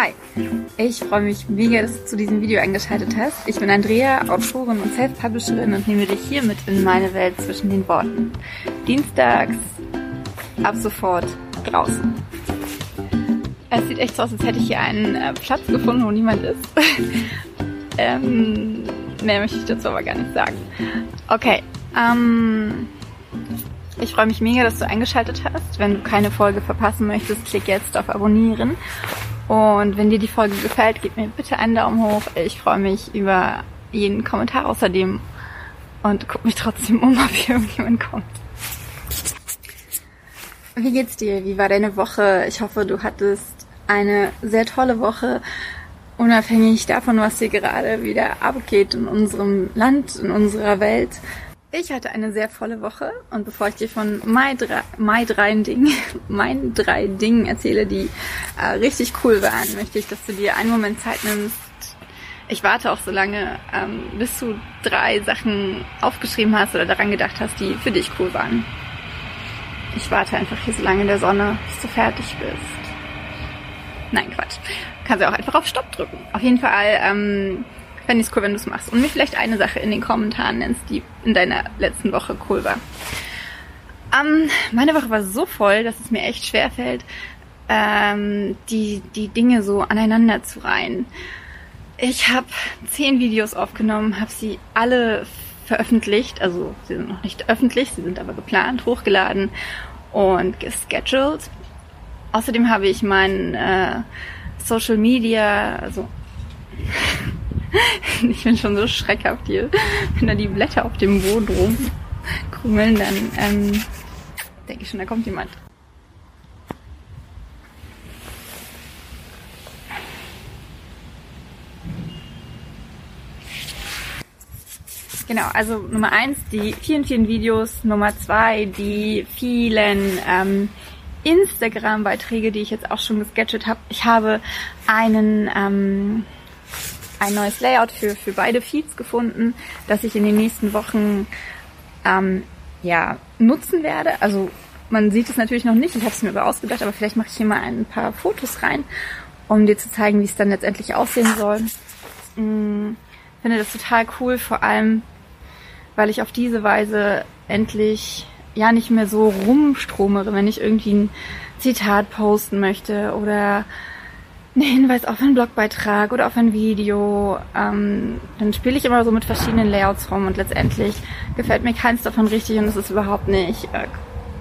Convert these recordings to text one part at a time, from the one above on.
Hi, ich freue mich mega, dass du zu diesem Video eingeschaltet hast. Ich bin Andrea, Autorin und Self-Publisherin und nehme dich hier mit in meine Welt zwischen den Worten. Dienstags, ab sofort draußen. Es sieht echt so aus, als hätte ich hier einen äh, Platz gefunden, wo niemand ist. ähm, mehr möchte ich dazu aber gar nicht sagen. Okay, ähm, ich freue mich mega, dass du eingeschaltet hast. Wenn du keine Folge verpassen möchtest, klick jetzt auf Abonnieren. Und wenn dir die Folge gefällt, gib mir bitte einen Daumen hoch. Ich freue mich über jeden Kommentar außerdem und guck mich trotzdem um, ob hier irgendjemand kommt. Wie geht's dir? Wie war deine Woche? Ich hoffe, du hattest eine sehr tolle Woche, unabhängig davon, was hier gerade wieder abgeht in unserem Land, in unserer Welt. Ich hatte eine sehr volle Woche und bevor ich dir von Mai drei, Mai drei Dingen, meinen drei Dingen erzähle, die äh, richtig cool waren, möchte ich, dass du dir einen Moment Zeit nimmst. Ich warte auch so lange, ähm, bis du drei Sachen aufgeschrieben hast oder daran gedacht hast, die für dich cool waren. Ich warte einfach hier so lange in der Sonne, bis du fertig bist. Nein, Quatsch. Kannst du auch einfach auf Stopp drücken. Auf jeden Fall ähm, Fände ich es cool, wenn du es machst. Und mir vielleicht eine Sache in den Kommentaren nennst, die in deiner letzten Woche cool war. Ähm, meine Woche war so voll, dass es mir echt schwer fällt, ähm, die, die Dinge so aneinander zu reihen. Ich habe zehn Videos aufgenommen, habe sie alle veröffentlicht, also sie sind noch nicht öffentlich, sie sind aber geplant, hochgeladen und gescheduled. Außerdem habe ich mein äh, Social Media, also ich bin schon so schreckhaft hier. Wenn da die Blätter auf dem Boden rumkrümmeln, dann ähm, denke ich schon, da kommt jemand. Genau, also Nummer eins die vielen, vielen Videos. Nummer zwei die vielen ähm, Instagram-Beiträge, die ich jetzt auch schon gesketcht habe. Ich habe einen ähm, ein neues Layout für, für beide Feeds gefunden, das ich in den nächsten Wochen ähm, ja, nutzen werde. Also man sieht es natürlich noch nicht, ich habe es mir aber ausgedacht, aber vielleicht mache ich hier mal ein paar Fotos rein, um dir zu zeigen, wie es dann letztendlich aussehen soll. Mm, finde das total cool, vor allem, weil ich auf diese Weise endlich ja nicht mehr so rumstromere, wenn ich irgendwie ein Zitat posten möchte oder einen Hinweis auf einen Blogbeitrag oder auf ein Video. Ähm, dann spiele ich immer so mit verschiedenen Layouts rum und letztendlich gefällt mir keins davon richtig und es ist überhaupt nicht äh,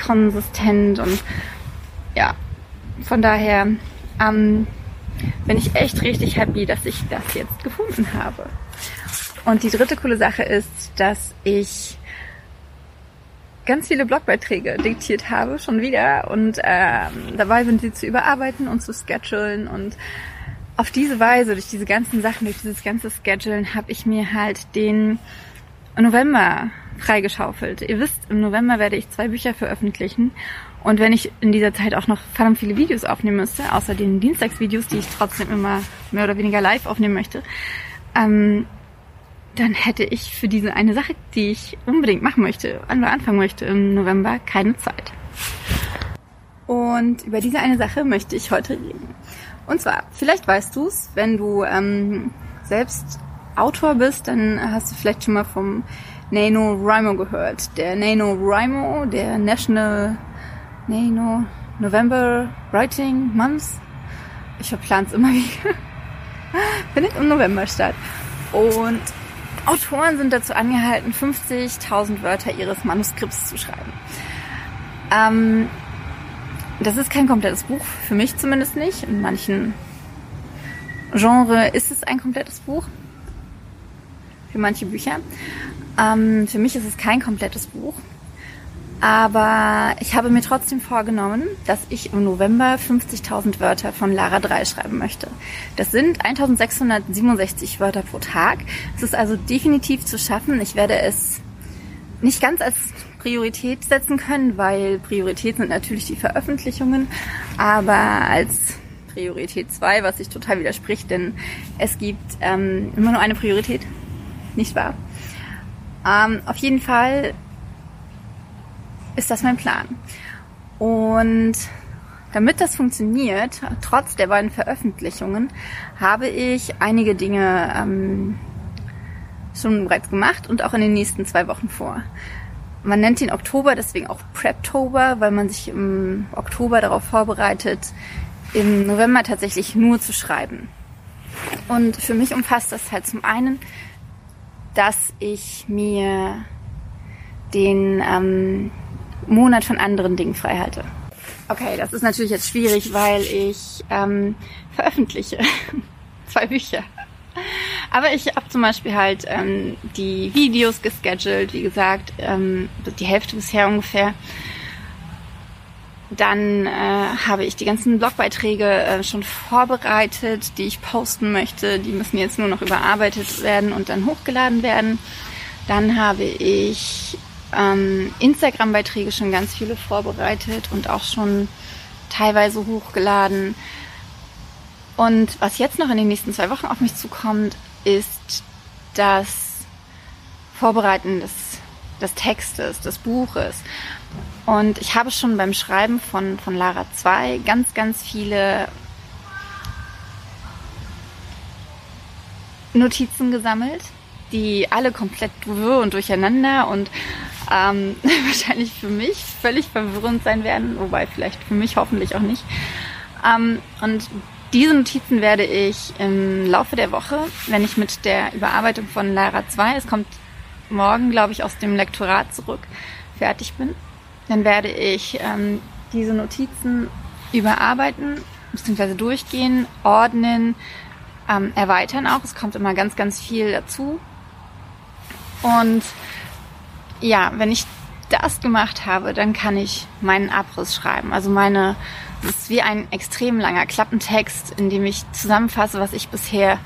konsistent und ja, von daher ähm, bin ich echt richtig happy, dass ich das jetzt gefunden habe. Und die dritte coole Sache ist, dass ich ganz viele Blogbeiträge diktiert habe, schon wieder. Und ähm, dabei sind sie zu überarbeiten und zu schedulen. Und auf diese Weise, durch diese ganzen Sachen, durch dieses ganze Schedulen, habe ich mir halt den November freigeschaufelt. Ihr wisst, im November werde ich zwei Bücher veröffentlichen. Und wenn ich in dieser Zeit auch noch verdammt viele Videos aufnehmen müsste, außer den Dienstagsvideos, die ich trotzdem immer mehr oder weniger live aufnehmen möchte, ähm, dann hätte ich für diese eine Sache, die ich unbedingt machen möchte, anfangen möchte im November, keine Zeit. Und über diese eine Sache möchte ich heute reden. Und zwar, vielleicht weißt du es, wenn du ähm, selbst Autor bist, dann hast du vielleicht schon mal vom NaNoWriMo gehört. Der NaNoWriMo, der National Nano November Writing Month, ich verplan es immer wieder, findet im November statt. Und Autoren sind dazu angehalten, 50.000 Wörter ihres Manuskripts zu schreiben. Ähm, das ist kein komplettes Buch, für mich zumindest nicht. In manchen Genres ist es ein komplettes Buch. Für manche Bücher. Ähm, für mich ist es kein komplettes Buch. Aber ich habe mir trotzdem vorgenommen, dass ich im November 50.000 Wörter von Lara 3 schreiben möchte. Das sind 1667 Wörter pro Tag. Es ist also definitiv zu schaffen. Ich werde es nicht ganz als Priorität setzen können, weil Priorität sind natürlich die Veröffentlichungen, aber als Priorität 2, was sich total widerspricht, denn es gibt ähm, immer nur eine Priorität, nicht wahr? Ähm, auf jeden Fall ist das mein Plan. Und damit das funktioniert, trotz der beiden Veröffentlichungen, habe ich einige Dinge ähm, schon bereits gemacht und auch in den nächsten zwei Wochen vor. Man nennt den Oktober deswegen auch Preptober, weil man sich im Oktober darauf vorbereitet, im November tatsächlich nur zu schreiben. Und für mich umfasst das halt zum einen, dass ich mir den ähm, Monat von anderen Dingen frei halte. Okay, das ist natürlich jetzt schwierig, weil ich ähm, veröffentliche zwei Bücher. Aber ich habe zum Beispiel halt ähm, die Videos gescheduled, wie gesagt, ähm, die Hälfte bisher ungefähr. Dann äh, habe ich die ganzen Blogbeiträge äh, schon vorbereitet, die ich posten möchte. Die müssen jetzt nur noch überarbeitet werden und dann hochgeladen werden. Dann habe ich ähm, Instagram-Beiträge schon ganz viele vorbereitet und auch schon teilweise hochgeladen. Und was jetzt noch in den nächsten zwei Wochen auf mich zukommt, ist das Vorbereiten des, des Textes, des Buches. Und ich habe schon beim Schreiben von, von Lara 2 ganz, ganz viele Notizen gesammelt, die alle komplett und durcheinander und ähm, wahrscheinlich für mich völlig verwirrend sein werden, wobei vielleicht für mich hoffentlich auch nicht. Ähm, und diese Notizen werde ich im Laufe der Woche, wenn ich mit der Überarbeitung von Lara 2, es kommt morgen, glaube ich, aus dem Lektorat zurück, fertig bin, dann werde ich ähm, diese Notizen überarbeiten bzw. durchgehen, ordnen, ähm, erweitern auch. Es kommt immer ganz, ganz viel dazu. Und ja, wenn ich das gemacht habe, dann kann ich meinen Abriss schreiben. Also meine, das ist wie ein extrem langer Klappentext, in dem ich zusammenfasse, was ich bisher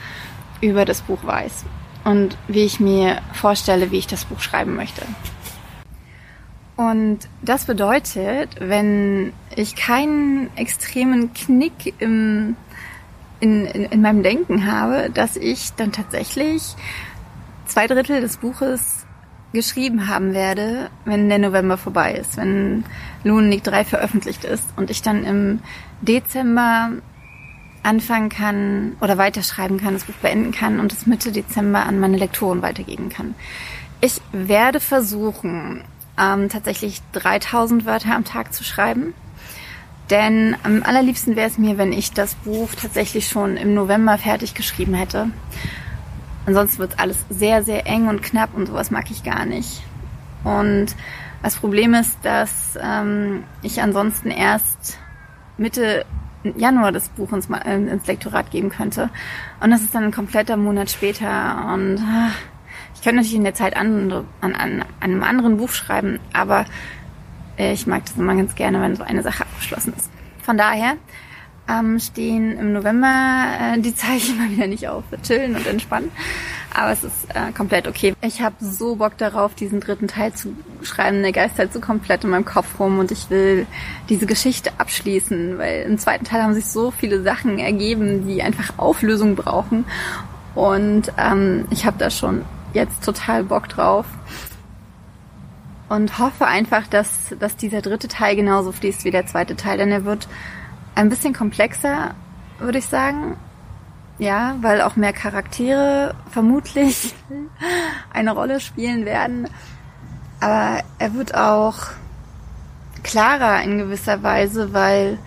über das Buch weiß und wie ich mir vorstelle, wie ich das Buch schreiben möchte. Und das bedeutet, wenn ich keinen extremen Knick im, in, in, in meinem Denken habe, dass ich dann tatsächlich zwei Drittel des Buches geschrieben haben werde, wenn der November vorbei ist, wenn Lunatic 3 veröffentlicht ist und ich dann im Dezember anfangen kann oder weiterschreiben kann, das Buch beenden kann und es Mitte Dezember an meine Lektoren weitergeben kann. Ich werde versuchen, ähm, tatsächlich 3000 Wörter am Tag zu schreiben. Denn am allerliebsten wäre es mir, wenn ich das Buch tatsächlich schon im November fertig geschrieben hätte. Ansonsten wird alles sehr, sehr eng und knapp und sowas mag ich gar nicht. Und das Problem ist, dass ähm, ich ansonsten erst Mitte Januar das Buch ins, äh, ins Lektorat geben könnte. Und das ist dann ein kompletter Monat später. Und ach, ich könnte natürlich in der Zeit an, an, an einem anderen Buch schreiben, aber ich mag das immer ganz gerne, wenn so eine Sache abgeschlossen ist. Von daher ähm, stehen im November äh, die Zeichen mal wieder nicht auf. Chillen und entspannen. Aber es ist äh, komplett okay. Ich habe so Bock darauf, diesen dritten Teil zu schreiben. Der Geist halt so komplett in meinem Kopf rum und ich will diese Geschichte abschließen, weil im zweiten Teil haben sich so viele Sachen ergeben, die einfach Auflösung brauchen. Und ähm, ich habe da schon jetzt total Bock drauf und hoffe einfach, dass, dass dieser dritte Teil genauso fließt wie der zweite Teil, denn er wird ein bisschen komplexer, würde ich sagen. Ja, weil auch mehr Charaktere vermutlich eine Rolle spielen werden. Aber er wird auch klarer in gewisser Weise, weil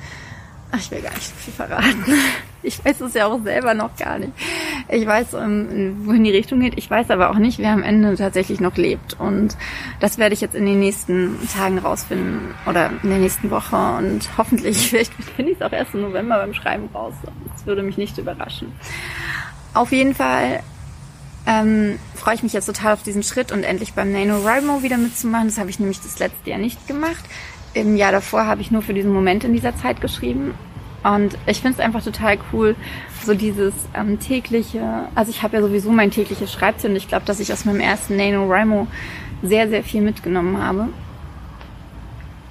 ach, ich will gar nicht so viel verraten. Ich weiß es ja auch selber noch gar nicht. Ich weiß, ähm, wohin die Richtung geht. Ich weiß aber auch nicht, wer am Ende tatsächlich noch lebt. Und das werde ich jetzt in den nächsten Tagen rausfinden oder in der nächsten Woche. Und hoffentlich, vielleicht finde ich es auch erst im November beim Schreiben raus. Das würde mich nicht überraschen. Auf jeden Fall ähm, freue ich mich jetzt total auf diesen Schritt und endlich beim NaNoWriMo wieder mitzumachen. Das habe ich nämlich das letzte Jahr nicht gemacht. Im Jahr davor habe ich nur für diesen Moment in dieser Zeit geschrieben und ich finde es einfach total cool, so dieses ähm, tägliche, also ich habe ja sowieso mein tägliches Schreibtisch und ich glaube, dass ich aus meinem ersten NaNoWriMo sehr, sehr viel mitgenommen habe.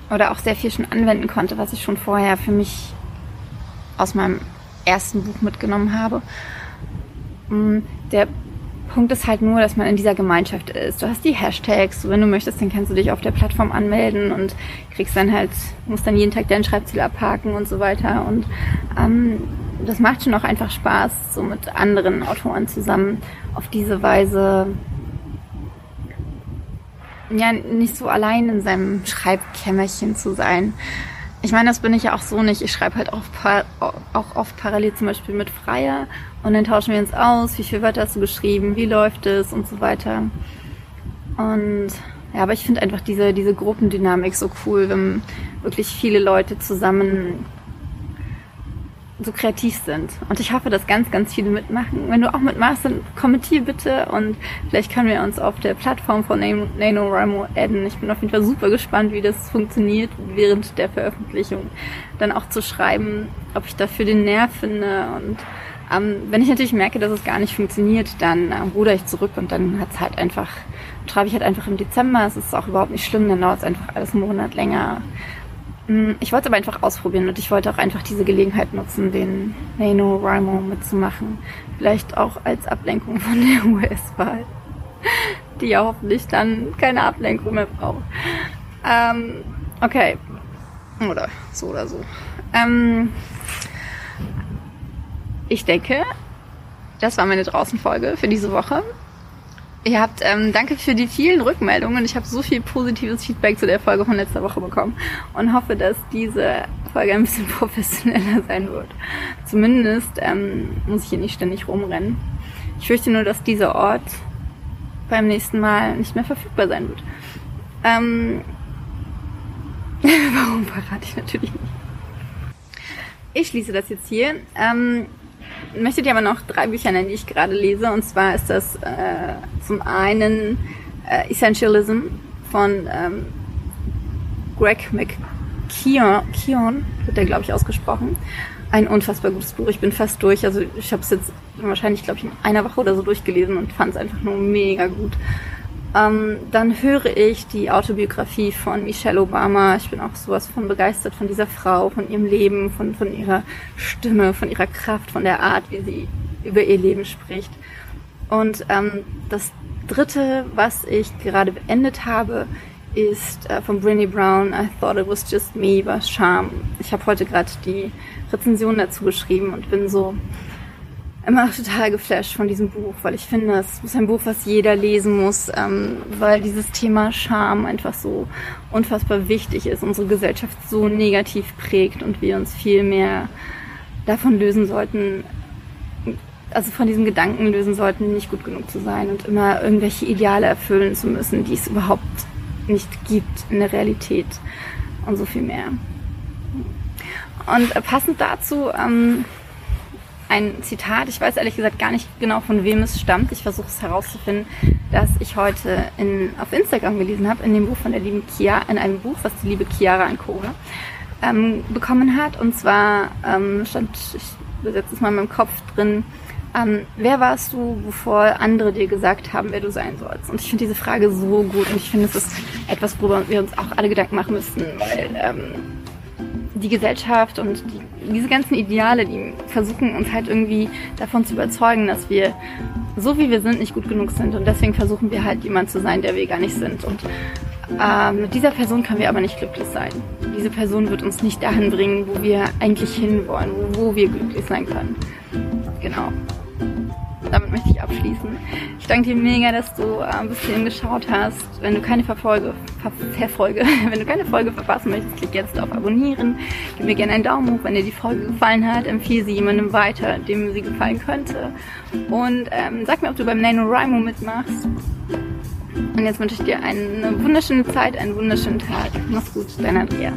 Oder auch sehr viel schon anwenden konnte, was ich schon vorher für mich aus meinem ersten Buch mitgenommen habe. Mm, der Punkt ist halt nur, dass man in dieser Gemeinschaft ist. Du hast die Hashtags, wenn du möchtest, dann kannst du dich auf der Plattform anmelden und kriegst dann halt, musst dann jeden Tag dein Schreibziel abhaken und so weiter. Und ähm, das macht schon auch einfach Spaß, so mit anderen Autoren zusammen auf diese Weise ja nicht so allein in seinem Schreibkämmerchen zu sein. Ich meine, das bin ich ja auch so nicht. Ich schreibe halt auch, auch oft parallel zum Beispiel mit Freier und dann tauschen wir uns aus, wie viel Wörter hast du geschrieben, wie läuft es und so weiter. Und ja, aber ich finde einfach diese, diese Gruppendynamik so cool, wenn wirklich viele Leute zusammen so kreativ sind. Und ich hoffe, dass ganz, ganz viele mitmachen. Wenn du auch mitmachst, dann kommentier bitte und vielleicht können wir uns auf der Plattform von NaNoWriMo adden. Ich bin auf jeden Fall super gespannt, wie das funktioniert während der Veröffentlichung. Dann auch zu schreiben, ob ich dafür den Nerv finde und ähm, wenn ich natürlich merke, dass es gar nicht funktioniert, dann äh, ruder ich zurück und dann hat's halt einfach, schreibe ich halt einfach im Dezember. Es ist auch überhaupt nicht schlimm, dann dauert es einfach alles einen Monat länger. Mm, ich wollte aber einfach ausprobieren und ich wollte auch einfach diese Gelegenheit nutzen, den NaNoWriMo mitzumachen. Vielleicht auch als Ablenkung von der US-Wahl, die ja hoffentlich dann keine Ablenkung mehr braucht. Ähm, okay. Oder so oder so. Ähm, ich denke, das war meine Draußenfolge für diese Woche. Ihr habt, ähm, danke für die vielen Rückmeldungen. Ich habe so viel positives Feedback zu der Folge von letzter Woche bekommen und hoffe, dass diese Folge ein bisschen professioneller sein wird. Zumindest ähm, muss ich hier nicht ständig rumrennen. Ich fürchte nur, dass dieser Ort beim nächsten Mal nicht mehr verfügbar sein wird. Ähm, warum verrate ich natürlich nicht. Ich schließe das jetzt hier. Ähm, möchte dir aber noch drei Bücher nennen, die ich gerade lese. Und zwar ist das äh, zum einen äh, Essentialism von ähm, Greg McKeown, wird der, glaube ich, ausgesprochen. Ein unfassbar gutes Buch. Ich bin fast durch. Also ich habe es jetzt wahrscheinlich, glaube ich, in einer Woche oder so durchgelesen und fand es einfach nur mega gut. Ähm, dann höre ich die Autobiografie von Michelle Obama. Ich bin auch sowas von begeistert von dieser Frau, von ihrem Leben, von, von ihrer Stimme, von ihrer Kraft, von der Art, wie sie über ihr Leben spricht. Und ähm, das dritte, was ich gerade beendet habe, ist äh, von Brené Brown, I Thought It Was Just Me, war Charm. Ich habe heute gerade die Rezension dazu geschrieben und bin so immer total geflasht von diesem Buch, weil ich finde, es ist ein Buch, was jeder lesen muss, ähm, weil dieses Thema Scham einfach so unfassbar wichtig ist, unsere Gesellschaft so negativ prägt und wir uns viel mehr davon lösen sollten, also von diesem Gedanken lösen sollten, nicht gut genug zu sein und immer irgendwelche Ideale erfüllen zu müssen, die es überhaupt nicht gibt in der Realität und so viel mehr. Und passend dazu ähm, ein Zitat. Ich weiß ehrlich gesagt gar nicht genau, von wem es stammt. Ich versuche es herauszufinden, dass ich heute in, auf Instagram gelesen habe, in dem Buch von der lieben Chiara, in einem Buch, was die liebe Chiara Ancora ähm, bekommen hat. Und zwar ähm, stand, ich besetze es mal in meinem Kopf drin, ähm, wer warst du, bevor andere dir gesagt haben, wer du sein sollst? Und ich finde diese Frage so gut und ich finde, es ist etwas, worüber wir uns auch alle Gedanken machen müssten, weil ähm, die Gesellschaft und die, diese ganzen Ideale, die versuchen uns halt irgendwie davon zu überzeugen, dass wir so wie wir sind nicht gut genug sind und deswegen versuchen wir halt jemand zu sein, der wir gar nicht sind und äh, mit dieser Person können wir aber nicht glücklich sein. Diese Person wird uns nicht dahin bringen, wo wir eigentlich hinwollen, wo, wo wir glücklich sein können. Genau damit möchte ich abschließen. Ich danke dir mega, dass du ein bisschen geschaut hast. Wenn du keine Verfolge, Ver Verfolge, wenn du keine Folge verpassen möchtest, klick jetzt auf Abonnieren. Gib mir gerne einen Daumen hoch, wenn dir die Folge gefallen hat. Empfehle sie jemandem weiter, dem sie gefallen könnte. Und ähm, sag mir, ob du beim NaNoWriMo mitmachst. Und jetzt wünsche ich dir eine wunderschöne Zeit, einen wunderschönen Tag. Mach's gut, dein Andrea.